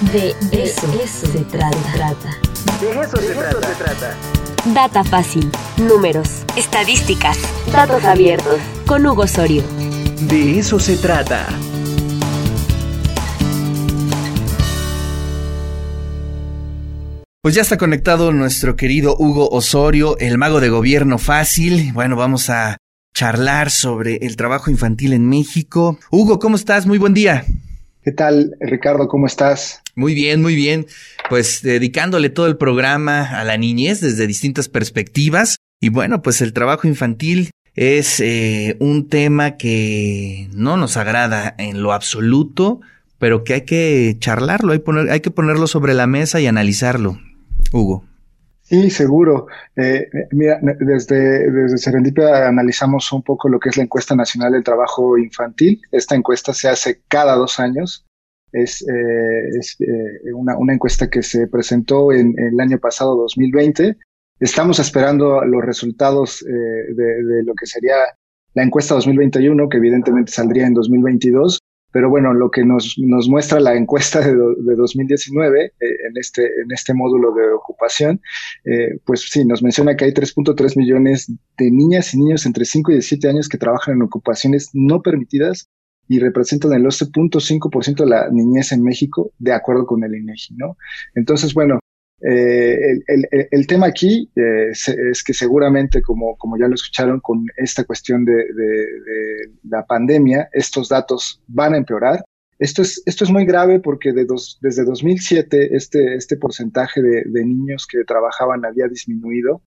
De eso, se trata. De eso, se, trata. Data fácil, números, estadísticas, datos abiertos. Con Hugo Osorio. De eso se trata. Pues ya está conectado nuestro querido Hugo Osorio, el mago de gobierno fácil. Bueno, vamos a charlar sobre el trabajo infantil en México. Hugo, ¿cómo estás? Muy buen día. ¿Qué tal, Ricardo? ¿Cómo estás? Muy bien, muy bien. Pues dedicándole todo el programa a la niñez desde distintas perspectivas. Y bueno, pues el trabajo infantil es eh, un tema que no nos agrada en lo absoluto, pero que hay que charlarlo, hay, hay que ponerlo sobre la mesa y analizarlo. Hugo. Sí, seguro. Eh, mira, desde, desde Serendipia analizamos un poco lo que es la encuesta nacional del trabajo infantil. Esta encuesta se hace cada dos años. Es, eh, eh, una, una, encuesta que se presentó en, el año pasado, 2020. Estamos esperando los resultados eh, de, de, lo que sería la encuesta 2021, que evidentemente saldría en 2022. Pero bueno, lo que nos, nos muestra la encuesta de, de 2019 eh, en, este, en este módulo de ocupación, pues sí, nos menciona que hay 3.3 millones de niñas y niños entre 5 y 17 años que trabajan en ocupaciones no permitidas y representan el 11.5% de la niñez en México, de acuerdo con el INEGI, ¿no? Entonces, bueno, eh, el, el, el, tema aquí eh, es que seguramente, como, como ya lo escucharon, con esta cuestión de, de, de, la pandemia, estos datos van a empeorar. Esto es, esto es muy grave porque de dos, desde 2007 este, este porcentaje de, de, niños que trabajaban había disminuido,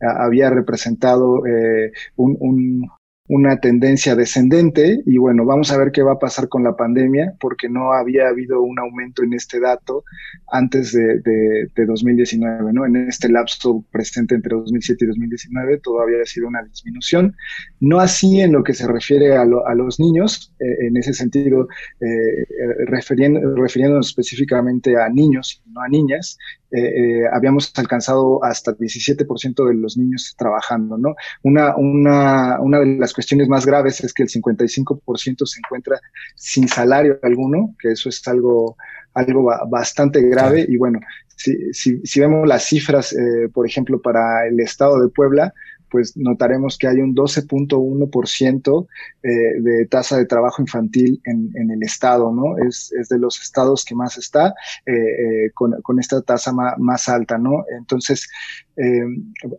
había representado eh, un, un, una tendencia descendente y bueno, vamos a ver qué va a pasar con la pandemia porque no había habido un aumento en este dato antes de, de, de 2019, ¿no? En este lapso presente entre 2007 y 2019 todavía ha sido una disminución, no así en lo que se refiere a, lo, a los niños, eh, en ese sentido, eh, refiriéndonos específicamente a niños no a niñas, eh, eh, habíamos alcanzado hasta 17% de los niños trabajando, ¿no? Una, una, una de las cuestiones más graves es que el 55% se encuentra sin salario alguno, que eso es algo, algo bastante grave. Sí. Y bueno, si, si, si, vemos las cifras, eh, por ejemplo, para el estado de Puebla, pues notaremos que hay un 12.1% eh, de tasa de trabajo infantil en, en el estado, ¿no? Es, es, de los estados que más está eh, eh, con, con, esta tasa ma, más alta, ¿no? Entonces,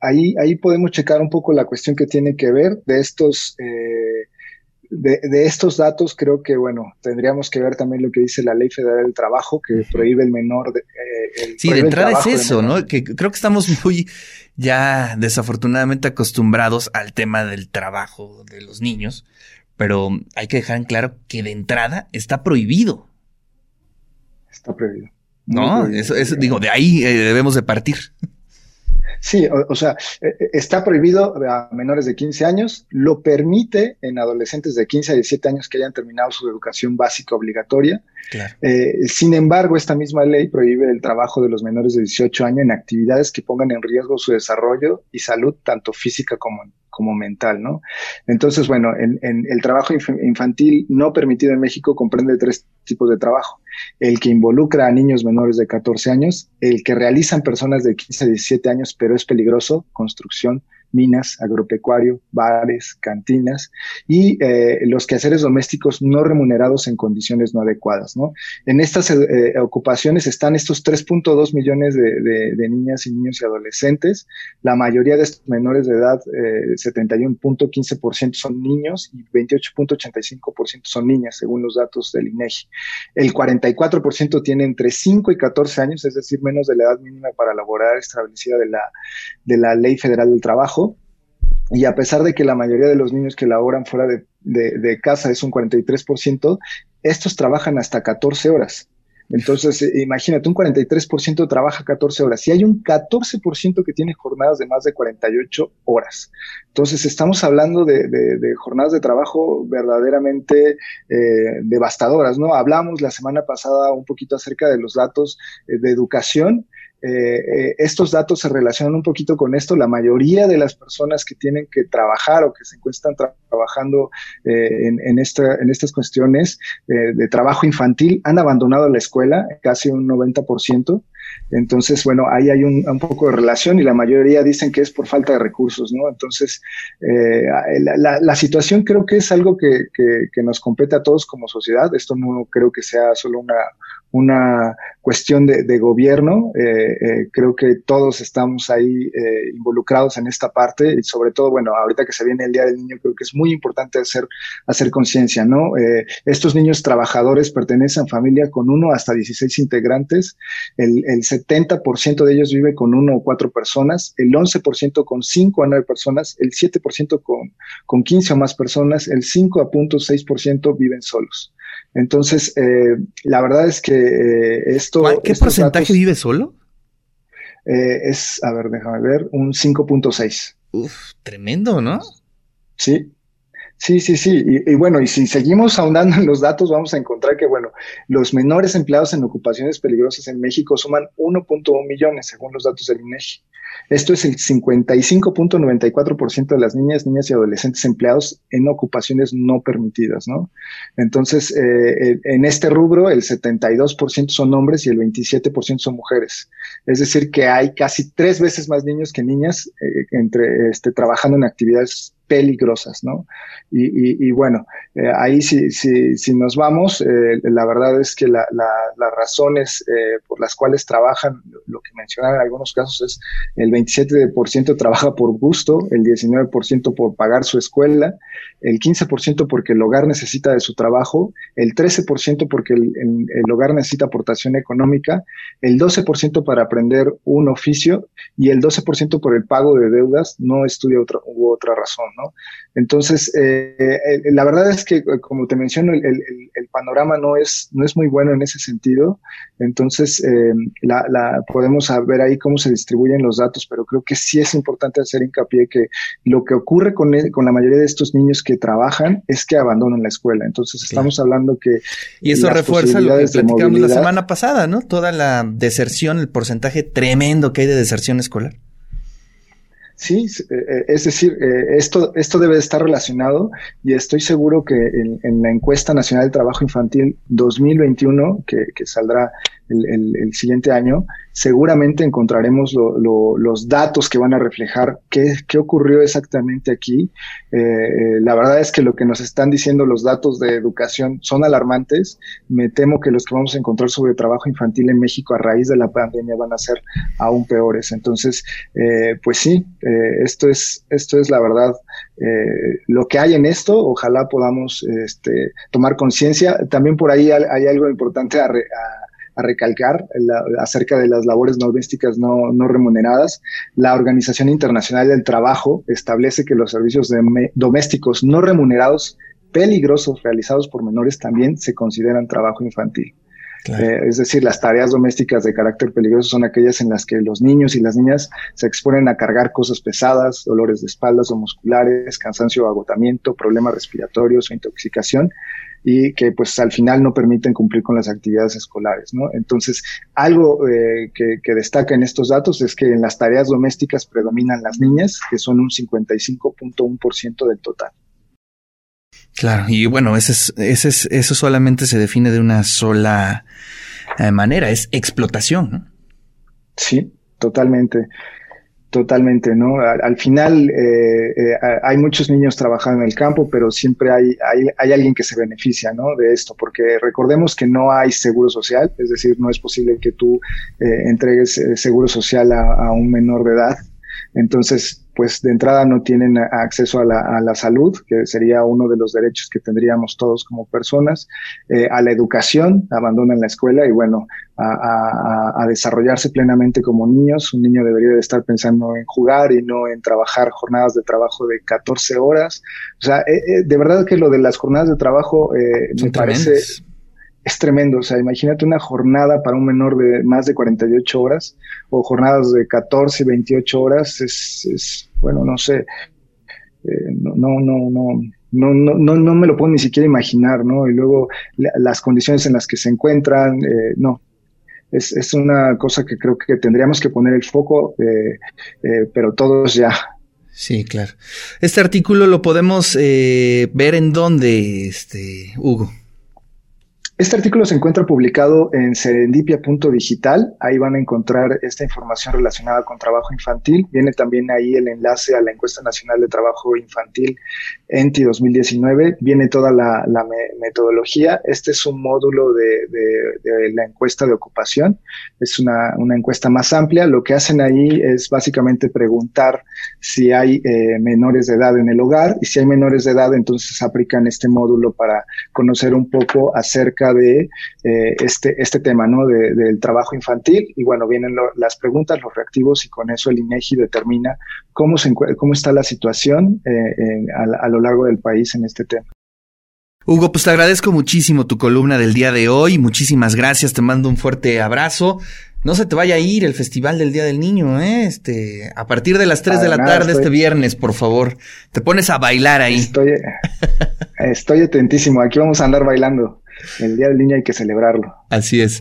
ahí, ahí podemos checar un poco la cuestión que tiene que ver de estos de, de, estos datos creo que, bueno, tendríamos que ver también lo que dice la Ley Federal del Trabajo, que prohíbe el menor. De, eh, el, sí, de entrada es eso, ¿no? Que creo que estamos muy ya desafortunadamente acostumbrados al tema del trabajo de los niños, pero hay que dejar en claro que de entrada está prohibido. Está prohibido. No, prohibido. eso, eso digo, de ahí eh, debemos de partir. Sí, o, o, sea, está prohibido a menores de 15 años, lo permite en adolescentes de 15 a 17 años que hayan terminado su educación básica obligatoria. Claro. Eh, sin embargo, esta misma ley prohíbe el trabajo de los menores de 18 años en actividades que pongan en riesgo su desarrollo y salud, tanto física como, como mental, ¿no? Entonces, bueno, en, en el trabajo infantil no permitido en México comprende tres tipos de trabajo. El que involucra a niños menores de 14 años, el que realizan personas de 15 a 17 años, pero es peligroso, construcción, minas, agropecuario, bares, cantinas y eh, los quehaceres domésticos no remunerados en condiciones no adecuadas. En estas eh, ocupaciones están estos 3.2 millones de, niñas y niños y adolescentes. La mayoría de estos menores de edad, eh, 71.15% son niños y 28.85% son niñas, según los datos del INEGI. El 44% tiene entre 5 y 14 años, es decir, menos de la edad mínima para laborar establecida de la, de la Ley Federal del Trabajo. Y a pesar de que la mayoría de los niños que laboran fuera de, de, de casa es un 43%, estos trabajan hasta 14 horas. Entonces, eh, imagínate, un 43% trabaja 14 horas y hay un 14% que tiene jornadas de más de 48 horas. Entonces, estamos hablando de, de, de jornadas de trabajo verdaderamente eh, devastadoras, ¿no? Hablamos la semana pasada un poquito acerca de los datos eh, de educación eh, estos datos se relacionan un poquito con esto. La mayoría de las personas que tienen que trabajar o que se encuentran trabajando en, en, esta, en estas cuestiones de trabajo infantil han abandonado la escuela, casi un 90%. Entonces, bueno, ahí hay un, poco de relación y la mayoría dicen que es por falta de recursos, ¿no? Entonces, eh, la, situación creo que es algo que, que, nos compete a todos como sociedad. Esto no creo que sea solo una, una cuestión de, de gobierno. Eh, eh, creo que todos estamos ahí eh, involucrados en esta parte y sobre todo, bueno, ahorita que se viene el Día del Niño, creo que es muy importante hacer, hacer conciencia, ¿no? Estos niños trabajadores pertenecen a familia con uno hasta 16 integrantes. El, el 70% de ellos vive con uno o cuatro personas, el 11% con cinco a nueve personas, el 7% con, con 15 o más personas, el 5 a punto 6% viven solos. Entonces, eh, la verdad es que eh, esto... ¿Qué porcentaje vive solo? Eh, es, a ver, déjame ver, un 5.6. Uf, tremendo, ¿no? Sí, Sí, sí, sí. Y, y, bueno, y si seguimos ahondando en los datos, vamos a encontrar que, bueno, los menores empleados en ocupaciones peligrosas en México suman 1.1 millones, según los datos del INEGI. Esto es el 55.94% de las niñas, niñas y adolescentes empleados en ocupaciones no permitidas, ¿no? Entonces, eh, en este rubro, el 72% son hombres y el 27% son mujeres. Es decir, que hay casi tres veces más niños que niñas eh, entre, este, trabajando en actividades peligrosas, ¿no? Y, y, y bueno, eh, ahí si, si, si, nos vamos, eh, la verdad es que la, la, las razones eh, por las cuales trabajan, lo que mencionaron en algunos casos es el 27% trabaja por gusto, el 19% por pagar su escuela, el 15% porque el hogar necesita de su trabajo, el 13% porque el, el, el hogar necesita aportación económica, el 12% para aprender un oficio y el 12% por el pago de deudas, no estudia otra, u otra razón, ¿no? Entonces, eh, eh, la verdad es que, como te menciono, el, el, el, panorama no es, no es muy bueno en ese sentido. Entonces, eh, la, la, podemos ver ahí cómo se distribuyen los datos, pero creo que sí es importante hacer hincapié que lo que ocurre con, el, con la mayoría de estos niños que trabajan es que abandonan la escuela. Entonces, estamos claro. hablando que... Y eso refuerza lo que platicamos la semana pasada, ¿no? Toda la deserción, el porcentaje tremendo que hay de deserción escolar. Sí, es decir, esto, esto debe estar relacionado y estoy seguro que en, en la encuesta nacional de trabajo infantil 2021, que, que saldrá el, el, el, siguiente año, seguramente encontraremos lo, lo, los datos que van a reflejar qué, qué ocurrió exactamente aquí. Eh, la verdad es que lo que nos están diciendo los datos de educación son alarmantes. Me temo que los que vamos a encontrar sobre trabajo infantil en México a raíz de la pandemia van a ser aún peores. Entonces, eh, pues sí, eh, esto, es, esto es la verdad. Eh, lo que hay en esto, ojalá podamos este, tomar conciencia. También por ahí hay, algo importante a, re, a recalcar la, acerca de las labores domésticas no, no, remuneradas. La Organización Internacional del Trabajo establece que los servicios de, domésticos no remunerados peligrosos realizados por menores también se consideran trabajo infantil. Claro. Eh, es decir, las tareas domésticas de carácter peligroso son aquellas en las que los niños y las niñas se exponen a cargar cosas pesadas, dolores de espaldas o musculares, cansancio o agotamiento, problemas respiratorios o intoxicación, y que pues al final no permiten cumplir con las actividades escolares, ¿no? Entonces, algo eh, que, que, destaca en estos datos es que en las tareas domésticas predominan las niñas, que son un 55.1% del total. Claro, y bueno, ese es, ese es, eso solamente se define de una sola eh, manera, es explotación, ¿no? Sí, totalmente. Totalmente, ¿no? Al, al final eh, eh, hay muchos niños trabajando en el campo, pero siempre hay, hay, hay, alguien que se beneficia, ¿no? De esto, porque recordemos que no hay seguro social, es decir, no es posible que tú eh, entregues seguro social a, a un menor de edad. Entonces, pues de entrada no tienen acceso a la, a la, salud, que sería uno de los derechos que tendríamos todos como personas, eh, a la educación, abandonan la escuela y bueno, a, a, a, desarrollarse plenamente como niños. Un niño debería de estar pensando en jugar y no en trabajar jornadas de trabajo de 14 horas. O sea, eh, eh, de verdad que lo de las jornadas de trabajo eh, me parece es tremendo. O sea, imagínate una jornada para un menor de más de 48 horas o jornadas de 14, 28 horas. Es, es bueno, no sé. Eh, no, no, no, no. No, no, no, me lo puedo ni siquiera imaginar, ¿no? Y luego la, las condiciones en las que se encuentran, eh, no. es, es, una cosa que creo que tendríamos que poner el foco, eh, eh, pero todos ya. Sí, claro. Este artículo lo podemos eh, ver en dónde, este, Hugo. Este artículo se encuentra publicado en serendipia.digital. Ahí van a encontrar esta información relacionada con trabajo infantil. Viene también ahí el enlace a la encuesta nacional de trabajo infantil ENTI 2019. Viene toda la, metodología. Este es un módulo de, la encuesta de ocupación. Es una, encuesta más amplia. Lo que hacen ahí es básicamente preguntar si hay eh, menores de edad en el hogar y si hay menores de edad, entonces aplican este módulo para conocer un poco acerca de eh, este, este tema, ¿no? del trabajo infantil. Y bueno, vienen las preguntas, los reactivos, y con eso el INEGI determina cómo, se, cómo está la situación eh, a, lo largo del país en este tema. Hugo, pues te agradezco muchísimo tu columna del día de hoy. Muchísimas gracias. Te mando un fuerte abrazo. No se te vaya a ir el Festival del Día del Niño, ¿eh? Este, a partir de las 3 de la tarde este viernes, por favor. Te pones a bailar ahí. Estoy, estoy atentísimo. Aquí vamos a andar bailando. El Día del Niño hay que celebrarlo. Así es.